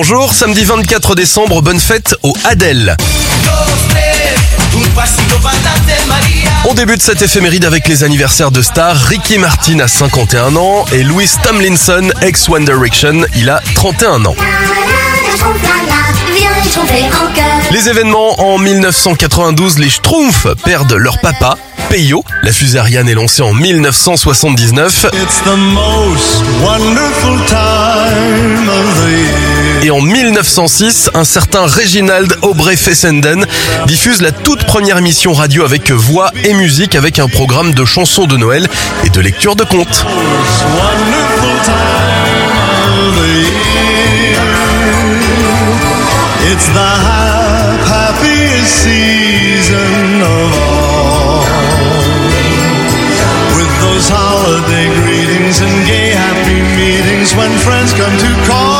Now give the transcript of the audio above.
Bonjour, samedi 24 décembre, bonne fête au Adèle. On débute cette éphéméride avec les anniversaires de stars. Ricky Martin a 51 ans et Louis Tomlinson, ex One Direction, il a 31 ans. Les événements en 1992, les Schtroumpfs perdent leur papa, Peyo. La fusée Ariane est lancée en 1979. It's the most wonderful time 1906, un certain Reginald Aubrey Fessenden diffuse la toute première émission radio avec voix et musique avec un programme de chansons de Noël et de lecture de contes. When friends come to call.